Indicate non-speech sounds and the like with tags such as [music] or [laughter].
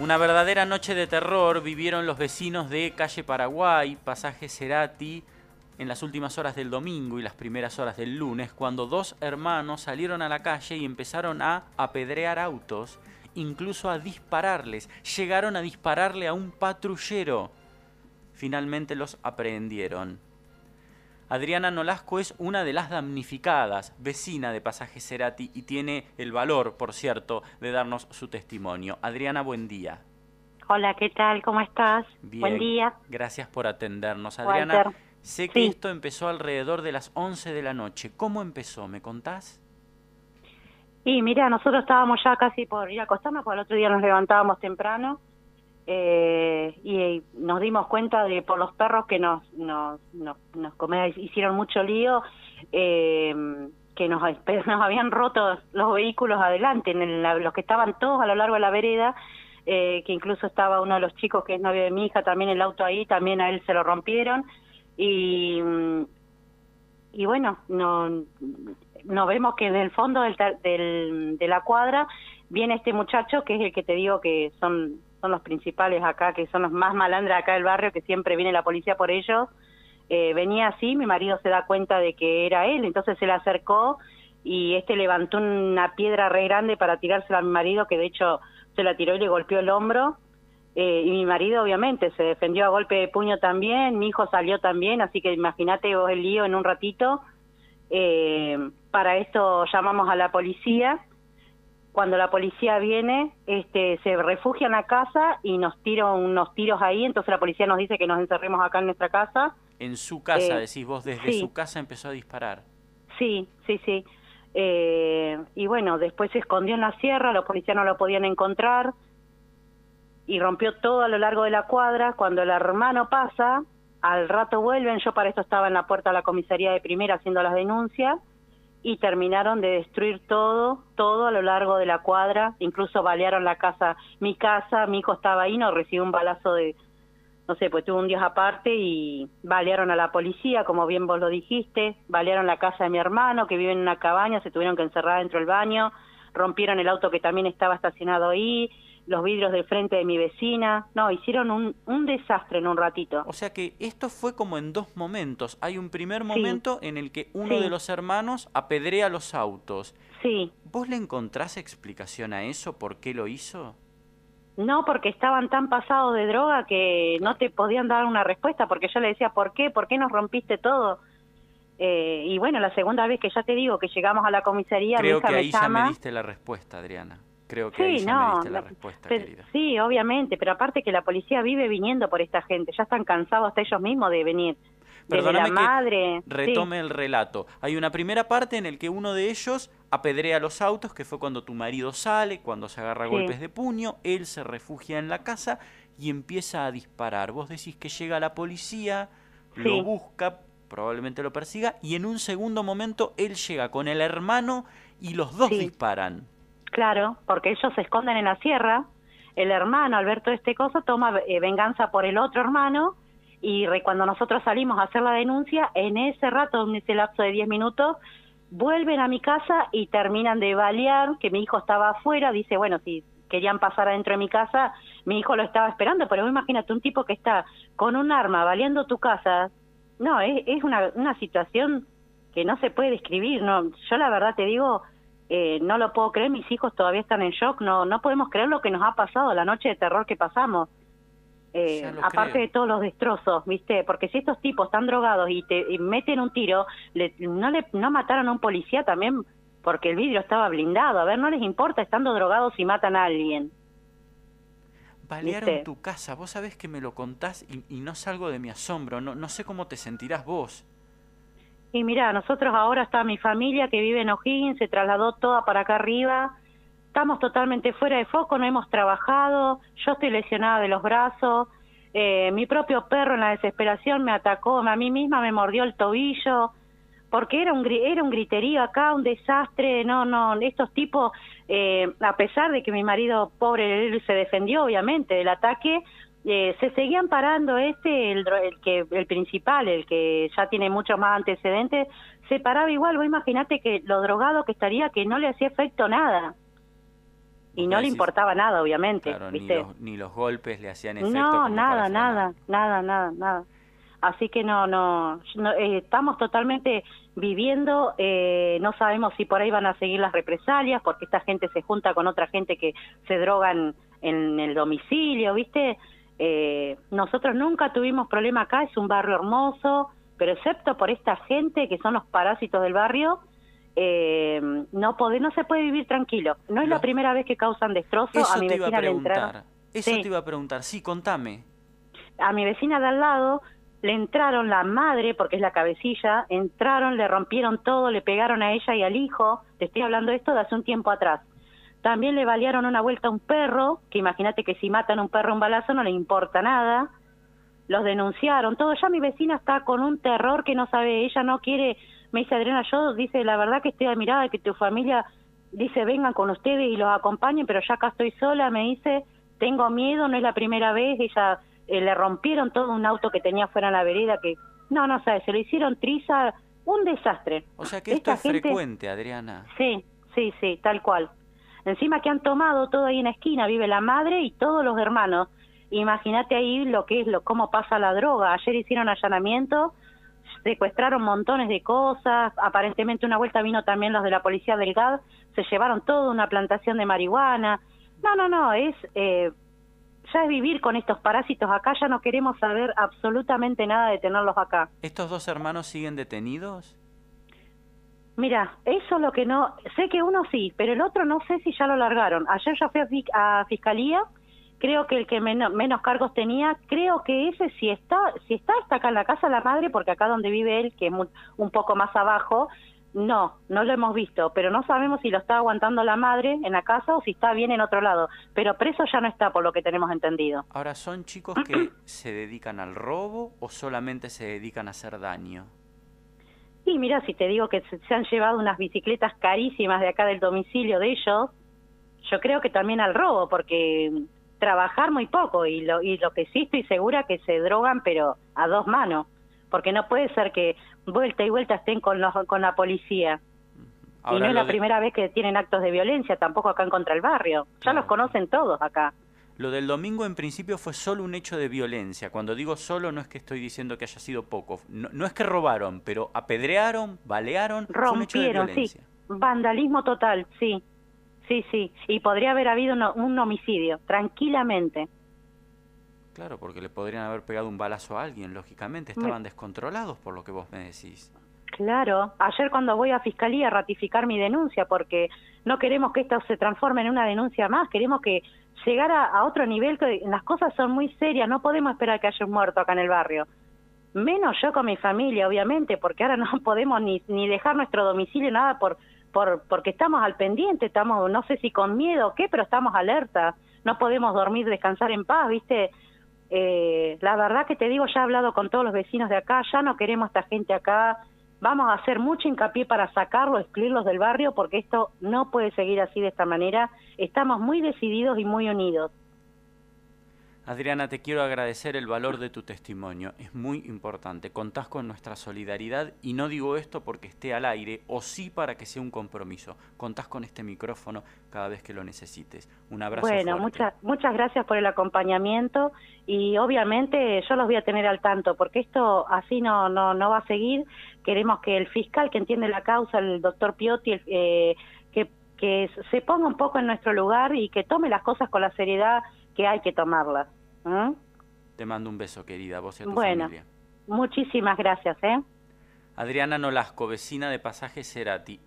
Una verdadera noche de terror vivieron los vecinos de Calle Paraguay, Pasaje Cerati, en las últimas horas del domingo y las primeras horas del lunes, cuando dos hermanos salieron a la calle y empezaron a apedrear autos, incluso a dispararles. Llegaron a dispararle a un patrullero. Finalmente los aprehendieron. Adriana Nolasco es una de las damnificadas, vecina de Pasaje Cerati, y tiene el valor, por cierto, de darnos su testimonio. Adriana, buen día. Hola, ¿qué tal? ¿Cómo estás? Bien, Buen día. Gracias por atendernos. Adriana, Walter. sé que Sí. esto empezó alrededor de las 11 de la noche. ¿Cómo empezó? ¿Me contás? Y mira, nosotros estábamos ya casi por ir a acostarnos, porque el otro día nos levantábamos temprano eh, y nos dimos cuenta de por los perros que nos nos nos, nos come- hicieron mucho lío, eh, que nos, [laughs] nos habían roto los vehículos adelante, en el- los que estaban todos a lo largo de la vereda, eh, que incluso estaba uno de los chicos que es novio de mi hija, también el auto ahí, también a él se lo rompieron. Y y bueno, no, nos vemos que en el fondo del, del- de la cuadra viene este muchacho que es el que te digo que son son los principales acá, que son los más malandras acá del barrio, que siempre viene la policía por ellos. Eh, venía así, mi marido se da cuenta de que era él, entonces se le acercó y este levantó una piedra re grande para tirársela a mi marido, que de hecho se la tiró y le golpeó el hombro. Eh, y mi marido obviamente se defendió a golpe de puño también, mi hijo salió también, así que imagínate vos el lío en un ratito. Eh, para esto llamamos a la policía. Cuando la policía viene, este, se refugia en la casa y nos tiran unos tiros ahí, entonces la policía nos dice que nos encerremos acá en nuestra casa. En su casa, Eh, decís vos, desde sí. su casa empezó a disparar. Sí, sí, sí. Eh, y bueno, después se escondió en la sierra, los policías no lo podían encontrar y rompió todo a lo largo de la cuadra. Cuando el hermano pasa, al rato vuelven, yo para esto estaba en la puerta de la comisaría de primera haciendo las denuncias y terminaron de destruir todo, todo a lo largo de la cuadra, incluso balearon la casa, mi casa, mi hijo estaba ahí, no recibió un balazo de, no sé, pues tuvo un día aparte y balearon a la policía, como bien vos lo dijiste, balearon la casa de mi hermano que vive en una cabaña, se tuvieron que encerrar dentro del baño, rompieron el auto que también estaba estacionado ahí, los vidrios del frente de mi vecina, no, hicieron un, un desastre en un ratito. O sea que esto fue como en dos momentos. Hay un primer momento en el que uno Sí. de los hermanos apedrea los autos. Sí, ¿Vos le encontrás explicación a eso? ¿Por qué lo hizo? No, porque estaban tan pasados de droga que no te podían dar una respuesta, porque yo le decía, ¿por qué? ¿Por qué nos rompiste todo? Eh, y bueno, la segunda vez que ya te digo que llegamos a la comisaría, Creo mi hija que me ahí ya llama. me diste la respuesta, Adriana. Creo que ahí Sí, ya me no, diste la respuesta, pero- querida. sí, obviamente, pero aparte que la policía vive viniendo por esta gente, ya están cansados hasta ellos mismos de venir. Perdóname la que madre. sí. retome el relato. Hay una primera parte en el que uno de ellos apedrea los autos, que fue cuando tu marido sale, cuando se agarra Sí. golpes de puño, él se refugia en la casa y empieza a disparar. Vos decís que llega la policía, lo busca, probablemente lo persiga, y en un segundo momento él llega con el hermano y los dos disparan. Claro, porque ellos se esconden en la sierra. El hermano, al ver todo este cosa, toma eh, venganza por el otro hermano. Y re- cuando nosotros salimos a hacer la denuncia, en ese rato, en ese lapso de 10 minutos, vuelven a mi casa y terminan de balear, que mi hijo estaba afuera. Dice, bueno, si querían pasar adentro de mi casa, mi hijo lo estaba esperando. Pero imagínate un tipo que está con un arma baleando tu casa. No, es, es una, una situación que no se puede describir. No, yo la verdad te digo, eh, no lo puedo creer, mis hijos todavía están en shock, no, no podemos creer lo que nos ha pasado, la noche de terror que pasamos. Eh, aparte creo. de todos los destrozos, ¿viste? Porque si estos tipos están drogados y te y meten un tiro, le- no le no mataron a un policía también porque el vidrio estaba blindado. A ver, no les importa estando drogados si matan a alguien. Balearon ¿Viste? tu casa, vos sabés que me lo contás y, y no salgo de mi asombro, no, no sé cómo te sentirás vos. Y mira, nosotros ahora está mi familia que vive en O'Higgins, se trasladó toda para acá arriba. Estamos totalmente fuera de foco, no hemos trabajado. Yo estoy lesionada de los brazos. Eh, mi propio perro en la desesperación me atacó, a mí misma me mordió el tobillo. Porque era un era un griterío acá, un desastre. No, no, estos tipos, eh, a pesar de que mi marido pobre se defendió obviamente del ataque, eh, se seguían parando este, el, el que el principal, el que ya tiene muchos más antecedentes, se paraba igual. Vos imaginate que lo drogado que estaría, que no le hacía efecto nada. y no le importaba nada, obviamente. Claro, ¿viste? Ni, los, ni los golpes le hacían efecto. No, nada, nada, nada, nada, nada. Así que no, no, no eh, estamos totalmente viviendo, eh, no sabemos si por ahí van a seguir las represalias, porque esta gente se junta con otra gente que se drogan en el domicilio, ¿viste? Eh, nosotros nunca tuvimos problema acá, es un barrio hermoso, pero excepto por esta gente que son los parásitos del barrio, eh, no puede, no se puede vivir tranquilo. No es la primera vez que causan destrozos. Eso a mi vecina le entraron. Eso Sí. te iba a preguntar. Sí, contame. A mi vecina de al lado le entraron la madre, porque es la cabecilla, entraron, le rompieron todo, le pegaron a ella y al hijo. Te estoy hablando de esto de hace un tiempo atrás. También le balearon una vuelta a un perro, que imagínate que si matan a un perro un balazo no le importa nada. Los denunciaron, todo. Ya mi vecina está con un terror que no sabe, ella no quiere, me dice Adriana, yo dice, la verdad que estoy admirada de que tu familia dice vengan con ustedes y los acompañen, pero ya acá estoy sola, me dice, tengo miedo, no es la primera vez, ella eh, le rompieron todo un auto que tenía fuera en la vereda, que no, no sabes, se lo hicieron triza, un desastre. O sea que esto Esta es gente- frecuente, Adriana. Sí, sí, sí, tal cual. Encima que han tomado todo ahí en la esquina, vive la madre y todos los hermanos. Imagínate ahí lo que es, lo cómo pasa la droga. Ayer hicieron allanamiento, secuestraron montones de cosas, aparentemente una vuelta vino también los de la policía del GAD, se llevaron toda una plantación de marihuana. No, no, no, es... Eh, ya es vivir con estos parásitos acá, ya no queremos saber absolutamente nada de tenerlos acá. ¿Estos dos hermanos siguen detenidos? Mira, eso es lo que no, sé que uno sí, pero el otro no sé si ya lo largaron. Ayer ya fui a, fi- a fiscalía, creo que el que menos, menos cargos tenía, creo que ese si está, si está está acá en la casa la madre, porque acá donde vive él, que es un poco más abajo, no, no lo hemos visto, pero no sabemos si lo está aguantando la madre en la casa o si está bien en otro lado. Pero preso ya no está, por lo que tenemos entendido. Ahora, ¿son chicos que [clears throat] se dedican al robo o solamente se dedican a hacer daño? Y mira, si te digo que se, se han llevado unas bicicletas carísimas de acá del domicilio de ellos, yo creo que también al robo, porque trabajar muy poco y lo, y lo que sí estoy segura que se drogan, pero a dos manos, porque no puede ser que vuelta y vuelta estén con, los, con la policía. y no es la de- primera vez que tienen actos de violencia, tampoco acá en contra el barrio. Ya Claro. los conocen todos acá. Lo del domingo en principio fue solo un hecho de violencia. Cuando digo solo no es que estoy diciendo que haya sido poco. No, no es que robaron, pero apedrearon, balearon. fue un hecho de Rompieron, sí. violencia. Vandalismo total, sí. Sí, sí. Y podría haber habido uno- un homicidio, tranquilamente. Claro, porque le podrían haber pegado un balazo a alguien, lógicamente. Estaban descontrolados por lo que vos me decís. Claro, ayer cuando voy a fiscalía a ratificar mi denuncia, porque no queremos que esto se transforme en una denuncia más, queremos que llegar a, otro nivel, que las cosas son muy serias, no podemos esperar que haya un muerto acá en el barrio. Menos yo con mi familia, obviamente, porque ahora [laughs] no podemos ni, ni dejar nuestro domicilio, nada, por, por porque estamos al pendiente, estamos, no sé si con miedo o qué, pero estamos alerta, no podemos dormir, descansar en paz, ¿viste? Eh, la verdad que te digo, ya he hablado con todos los vecinos de acá, ya no queremos a esta gente acá, vamos a hacer mucho hincapié para sacarlos, excluirlos del barrio, porque esto no puede seguir así de esta manera. Estamos muy decididos y muy unidos. Adriana, te quiero agradecer el valor de tu testimonio. Es muy importante. Contás con nuestra solidaridad y no digo esto porque esté al aire o sí para que sea un compromiso. Contás con este micrófono cada vez que lo necesites. Un abrazo Bueno, fuerte. muchas muchas gracias por el acompañamiento y obviamente yo los voy a tener al tanto porque esto así no no no va a seguir. Queremos que el fiscal que entiende la causa, el doctor Piotti, el, eh, que que se ponga un poco en nuestro lugar y que tome las cosas con la seriedad que hay que tomarlas. ¿Mm? Te mando un beso, querida, vos y a tu Bueno. familia. Muchísimas gracias, ¿eh? Adriana Nolasco, vecina de Pasaje Cerati.